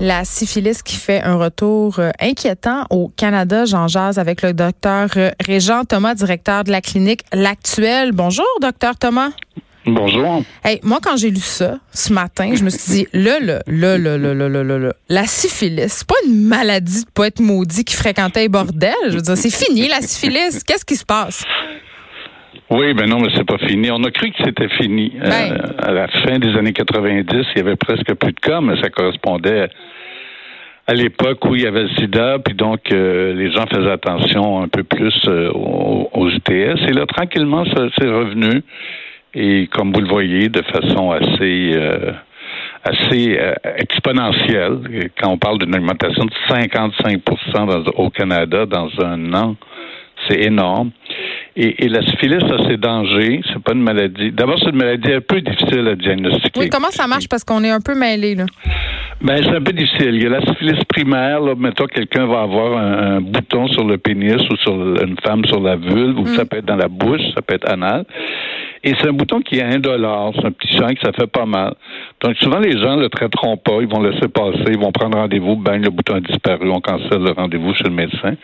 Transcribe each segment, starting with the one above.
La syphilis qui fait un retour euh, inquiétant au Canada. J'en jase avec le docteur euh, Régent Thomas, directeur de la clinique L'Actuel. Bonjour, docteur Thomas. Bonjour. Hey, moi, quand j'ai lu ça ce matin, je me suis dit, là, là, là, là, là, là, là, là, la syphilis, c'est pas une maladie de pas être maudit qui fréquentait les bordels. Je veux dire, c'est fini, la syphilis. Qu'est-ce qui se passe? Oui, ben non, mais c'est pas fini. On a cru que c'était fini. Ben. Euh, à la fin des années 90, il y avait presque plus de cas, mais ça correspondait à l'époque où il y avait le sida, puis donc euh, les gens faisaient attention un peu plus euh, aux, aux ITS. Et là, tranquillement, ça c'est revenu. Et comme vous le voyez, de façon assez euh, assez exponentielle, quand on parle d'une augmentation de 55 dans- au Canada dans un an, c'est énorme. Et, la syphilis a ses dangers. C'est pas une maladie. D'abord, c'est une maladie un peu difficile à diagnostiquer. Oui, comment ça marche? Parce qu'on est un peu mêlés, là. Ben, c'est un peu difficile. Il y a la syphilis primaire. Là, mettons, quelqu'un va avoir un, un bouton sur le pénis ou sur une femme sur la vulve, ou ça peut être dans la bouche, ça peut être anal. Et c'est un bouton qui est indolore. C'est un petit sang que ça fait pas mal. Donc, souvent, les gens le traiteront pas. Ils vont laisser passer. Ils vont prendre rendez-vous. Ben, le bouton a disparu. On cancelle le rendez-vous chez le médecin.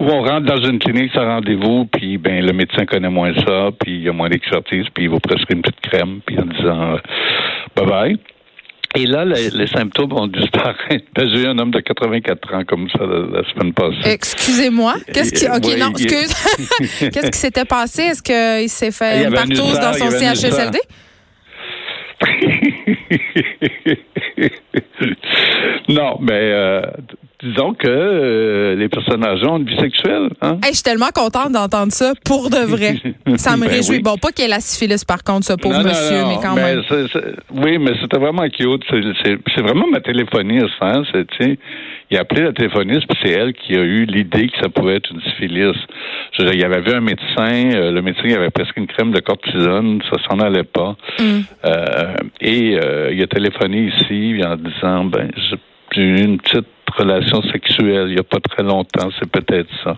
Ou on rentre dans une clinique sans rendez-vous, puis ben le médecin connaît moins ça, puis il y a moins d'expertise, puis il vous prescrire une petite crème, puis en disant euh, bye bye. Et là, les, les symptômes vont disparaître. Ben, J'ai eu un homme de 84 ans comme ça la, la semaine passée. Excusez-moi. Qu'est-ce qui. OK, Oui, non, excuse. Qu'est-ce qui s'était passé? Est-ce qu'il s'est fait une partouze dans son CHSLD? non, mais euh, disons que euh, les personnes âgées ont une vie sexuelle. Hein? Hey, je suis tellement contente d'entendre ça pour de vrai. Ça me Ben réjouit. oui. Bon, pas qu'il y ait la syphilis par contre, ce pauvre Non, monsieur, non, mais quand mais même. oui, mais c'était vraiment cute. C'est- vraiment ma téléphoniste. Hein? Il a appelé la téléphoniste, puis c'est elle qui a eu l'idée que ça pouvait être une syphilis. Je veux dire, il avait vu un médecin. euh, le médecin il avait presque une crème de cortisone. Ça s'en allait pas. Mm. Euh, et euh, il a téléphoné ici en disant, ben, j'ai j'ai eu une petite relation sexuelle il y a pas très longtemps. C'est peut-être ça.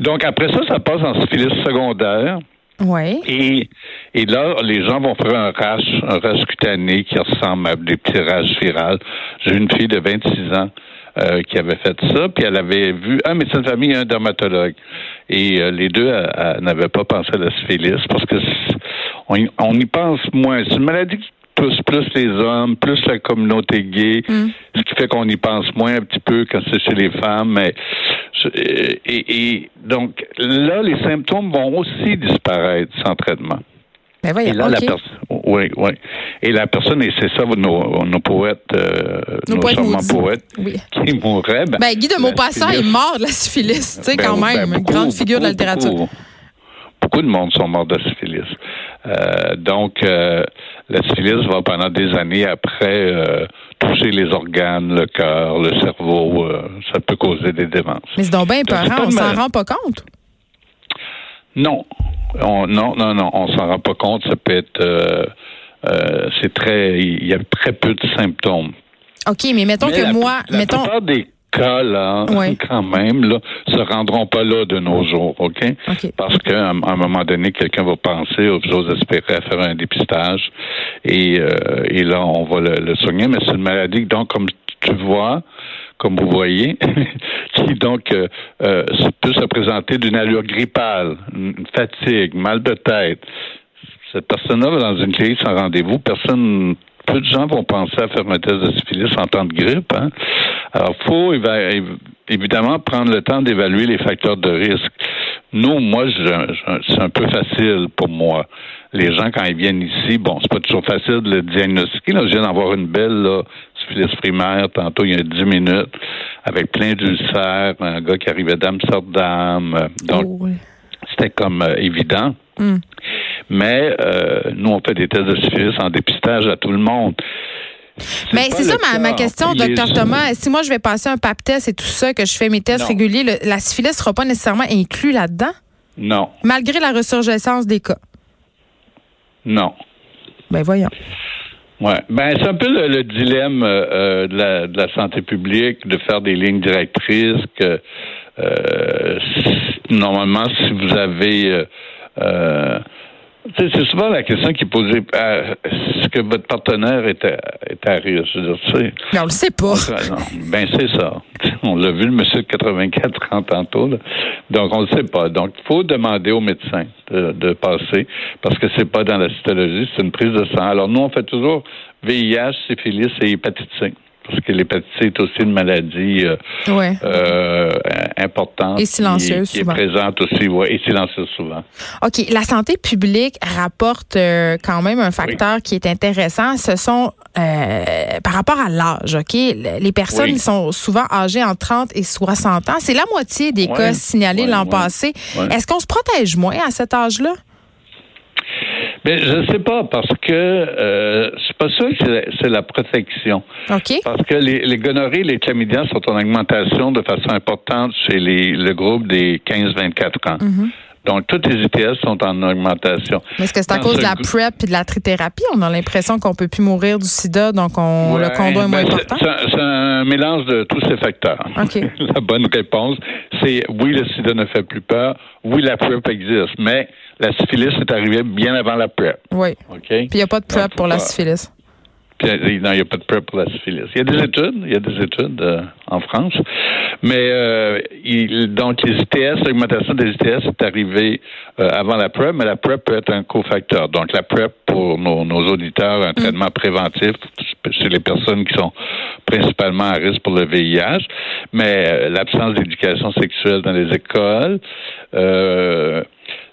Donc, après ça, ça passe en syphilis secondaire. Oui. Et, et là, les gens vont faire un rash, un rash cutané qui ressemble à des petits rages virales. J'ai une fille de 26 ans euh, qui avait fait ça, puis elle avait vu un médecin de famille et un dermatologue. Et euh, les deux n'avaient pas pensé à la syphilis parce que on y, on y pense moins. C'est une maladie qui plus les hommes, plus la communauté gay, ce qui fait qu'on y pense moins un petit peu quand c'est chez les femmes. Mais et, et donc là, les symptômes vont aussi disparaître sans traitement. Ben Et voyons, là, la OK. personne, oui, oui. Et la personne, et c'est ça, nos, nos poètes, euh, Nos nos, poètes Oui. qui mourraient. Ben, Ben, Guy de la Maupassant est mort de la syphilis, tu sais, Ben, quand ben, même. une beaucoup, grande figure de la littérature. Beaucoup, beaucoup de monde sont morts de la syphilis. Euh, donc, euh, la syphilis va pendant des années après euh, toucher les organes, le cœur, le cerveau. euh, ça peut causer des démences. Mais c'est donc bien épeurant, pas on s'en mal. rend pas compte? Non. On, non, non, non, on s'en rend pas compte. Ça peut être... euh, euh, c'est très... Il y a très peu de symptômes. OK, mais mettons Mais que la, moi, la mettons. plupart des cas, là, Ouais. quand même, là, se rendront pas là de nos jours, OK? OK. Parce qu'à un, à un moment donné, quelqu'un va penser, ou j'ose espérer, à faire un dépistage. Et, euh, et là, on va le, le soigner. Mais c'est une maladie, donc, comme tu vois, comme vous voyez, qui donc euh, euh, peut se présenter d'une allure grippale, une fatigue, mal de tête. Cette personne-là va dans une clinique sans rendez-vous, personne peu de gens vont penser à faire un test de syphilis en temps de grippe. Hein? Alors, il faut évidemment prendre le temps d'évaluer les facteurs de risque. Nous, moi, c'est un peu facile pour moi. Les gens, quand ils viennent ici, bon, c'est pas toujours facile de le diagnostiquer. Là, je viens d'avoir une belle là, syphilis primaire tantôt, il y a 10 minutes, avec plein d'ulcères, un gars qui arrivait d'Amsterdam. euh, Donc, Oh, oui. c'était comme euh, évident. Hmm. Mais euh, nous, on fait des tests de syphilis en dépistage à tout le monde. Mais c'est ça ma, question, docteur Thomas. Si moi je vais passer un pap test et tout ça, que je fais mes tests Non. réguliers, le- la syphilis ne sera pas nécessairement inclus là-dedans, Non, malgré la ressurgescence des cas? non. Ben voyons. Ouais. Ben, c'est un peu le, le dilemme euh, euh, de, la, de la santé publique de faire des lignes directrices que euh, si- normalement, si vous avez euh, C'est souvent la question qui est posée est-ce que votre partenaire est à, est à risque? Je veux dire, Mais on le sait pas. ben, c'est ça. On l'a vu, le monsieur de 84 ans tantôt. Là. Donc, on ne sait pas. Donc, il faut demander au médecin de, de passer parce que c'est pas dans la cytologie, c'est une prise de sang. Alors, nous, on fait toujours VIH, syphilis et hépatite C parce que l'hépatite C est aussi une maladie euh, euh, importante. Et silencieuse qui, est présente aussi, ouais, et silencieuse souvent. OK. La santé publique rapporte euh, quand même un facteur qui est intéressant. Ce sont par rapport à l'âge, OK? Les personnes sont souvent âgées entre 30 et 60 ans. C'est la moitié des cas signalés l'an passé. Est-ce qu'on se protège moins à cet âge-là? Mais je ne sais pas parce que euh, c'est pas sûr que c'est la protection. OK. Parce que les, les gonorrhées, les chlamydia sont en augmentation de façon importante chez les, le groupe des 15-24 ans. Mm-hmm. Donc, toutes les ITS sont en augmentation. Est-ce que c'est à cause de la PrEP et de la trithérapie? On a l'impression qu'on peut plus mourir du sida, donc on, le combat est moins ben, important? C'est un mélange de tous ces facteurs. la bonne réponse, c'est oui, le sida ne fait plus peur. Oui, la PrEP existe. Mais la syphilis est arrivée bien avant la PrEP. Oui. OK? Puis il n'y a pas de PrEP pour la syphilis. Non, il n'y a pas de PrEP pour la syphilis. Il y a des études, il y a des études euh, en France. Mais euh, il, donc les ITS, l'augmentation des ITS est arrivée euh, avant la PrEP, mais la PrEP peut être un cofacteur. Donc la PrEP pour nos, nos auditeurs, un mm. traitement préventif chez les personnes qui sont principalement à risque pour le VIH, mais l'absence d'éducation sexuelle dans les écoles,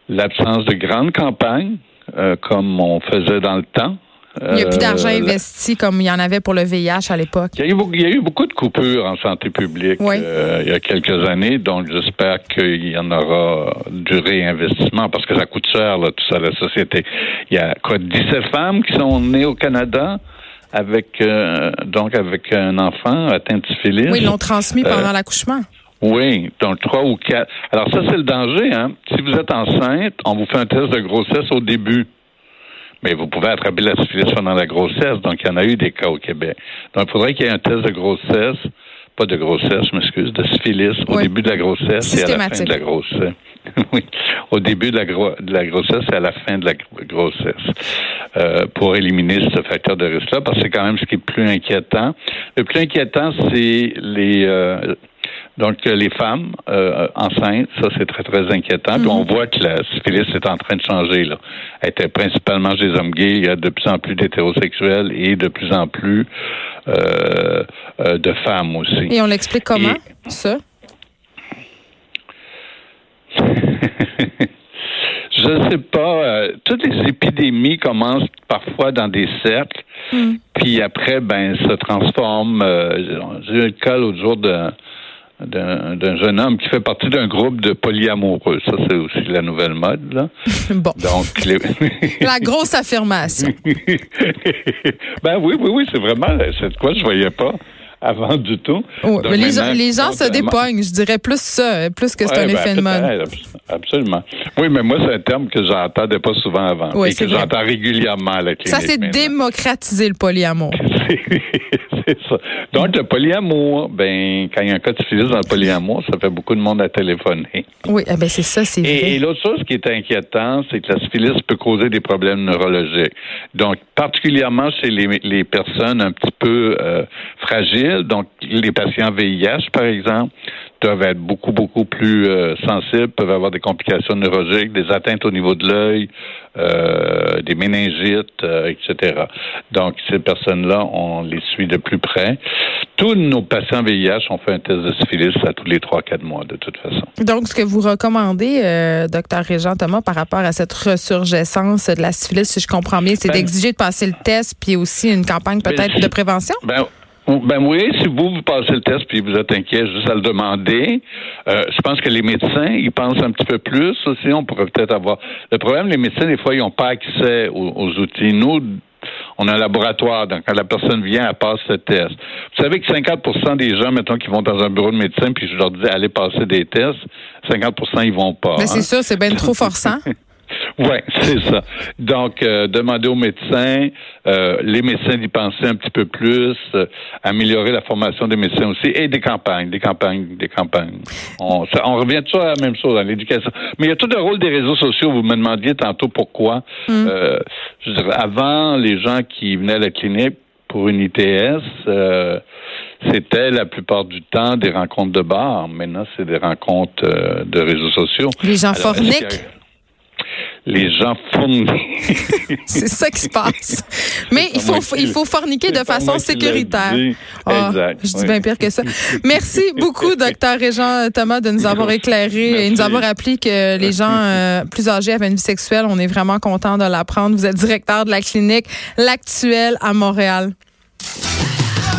l'absence de grandes campagnes, euh, comme on faisait dans le temps. Il n'y a plus d'argent euh, investi comme il y en avait pour le VIH à l'époque. Il, y a eu beaucoup de coupures en santé publique euh, il y a quelques années, donc j'espère qu'il y en aura du réinvestissement parce que ça coûte cher, là, tout ça, la société. Il y a quoi, 17 femmes qui sont nées au Canada avec donc avec un enfant atteint de syphilis. Oui, ils l'ont transmis pendant l'accouchement. Oui, donc trois ou quatre. Alors ça, c'est le danger. Hein? Si vous êtes enceinte, on vous fait un test de grossesse au début. Mais vous pouvez attraper la syphilis pendant la grossesse. Donc, il y en a eu des cas au Québec. Donc, il faudrait qu'il y ait un test de grossesse, pas de grossesse, je m'excuse, de syphilis au début de la grossesse et à la fin de la grossesse. oui, au début de la, de la grossesse et à la fin de la grossesse, euh, pour éliminer ce facteur de risque-là, parce que c'est quand même ce qui est plus inquiétant. Le plus inquiétant, c'est les euh, donc, euh, les femmes euh, enceintes, ça, c'est très, très inquiétant. Puis on mhm. voit que la syphilis est en train de changer. Là. Elle était principalement chez les hommes gays. Il y a de plus en plus d'hétérosexuels et de plus en plus euh, de femmes aussi. Et on l'explique comment, ça? Je ne sais pas. toutes les épidémies commencent parfois dans des cercles, mhm. puis après, ben, se transforment. J'ai eu le cas l'autre jour de d'un jeune homme qui fait partie d'un groupe de polyamoureux. Ça, c'est aussi la nouvelle mode, là. bon. Donc, la grosse affirmation. ben oui, oui, oui, c'est vraiment, c'est quoi je voyais pas avant du tout. mais les, gens, se dépognent, je dirais plus ça, plus que c'est un ben, effet de mode. Absolument. Oui, mais moi, c'est un terme que j'entendais pas souvent avant et que j'entends régulièrement à la Ça, c'est démocratiser le polyamour. c'est ça. Donc, le polyamour, ben, quand il y a un cas de syphilis dans le polyamour, ça fait beaucoup de monde à téléphoner. Oui, eh ben c'est ça, c'est vrai. Et, l'autre chose qui est inquiétant, c'est que la syphilis peut causer des problèmes neurologiques. Donc, particulièrement chez les, les personnes un petit peu euh, fragiles, donc les patients VIH, par exemple, doivent être beaucoup, beaucoup plus euh, sensibles, peuvent avoir des complications neurologiques, des atteintes au niveau de l'œil, euh, des méningites, euh, etc. Donc, ces personnes-là, on les suit de plus près. Tous nos patients VIH ont fait un test de syphilis à tous les 3-4 mois, de toute façon. Donc, ce que vous recommandez, docteur Régent Thomas, par rapport à cette ressurgescence de la syphilis, si je comprends bien, c'est ben, d'exiger de passer le test, puis aussi une campagne ben, peut-être de prévention? Ben, ben oui, si vous, vous passez le test puis vous êtes inquiet juste à le demander, euh, je pense que les médecins, ils pensent un petit peu plus aussi. On pourrait peut-être avoir. Le problème, les médecins, des fois, ils n'ont pas accès aux, outils. Nous, on a un laboratoire, donc quand la personne vient, elle passe ce test. Vous savez que 50% des gens, mettons, qui vont dans un bureau de médecin, puis je leur dis allez passer des tests, 50 ils vont pas. Mais c'est hein. ça, c'est bien trop forçant. Oui, c'est ça. Donc, euh, demander aux médecins, euh, les médecins d'y penser un petit peu plus, euh, améliorer la formation des médecins aussi, et des campagnes, des campagnes, des campagnes. On, on revient toujours à la même chose dans l'éducation. Mais il y a tout le rôle des réseaux sociaux. Vous me demandiez tantôt pourquoi. Mm. je dirais, avant, les gens qui venaient à la clinique pour une ITS, c'était la plupart du temps des rencontres de bar. Maintenant, c'est des rencontres de réseaux sociaux. Les gens forniquent? Les gens fournissent. c'est ça qui se passe. Mais il faut, il faut forniquer de façon sécuritaire. Ah, exact. Je dis bien pire que ça. Merci beaucoup, docteur Régent Thomas, de nous avoir éclairé et nous avoir appris que les gens euh, plus âgés avaient une vie sexuelle. On est vraiment content de l'apprendre. Vous êtes directeur de la clinique L'Actuel à Montréal.